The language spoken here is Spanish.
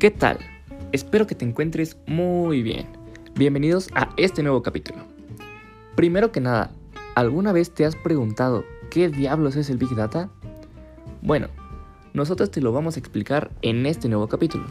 ¿Qué tal? Espero que te encuentres muy bien. Bienvenidos a este nuevo capítulo. Primero que nada, ¿alguna vez te has preguntado qué diablos es el Big Data? Bueno, nosotros te lo vamos a explicar en este nuevo capítulo.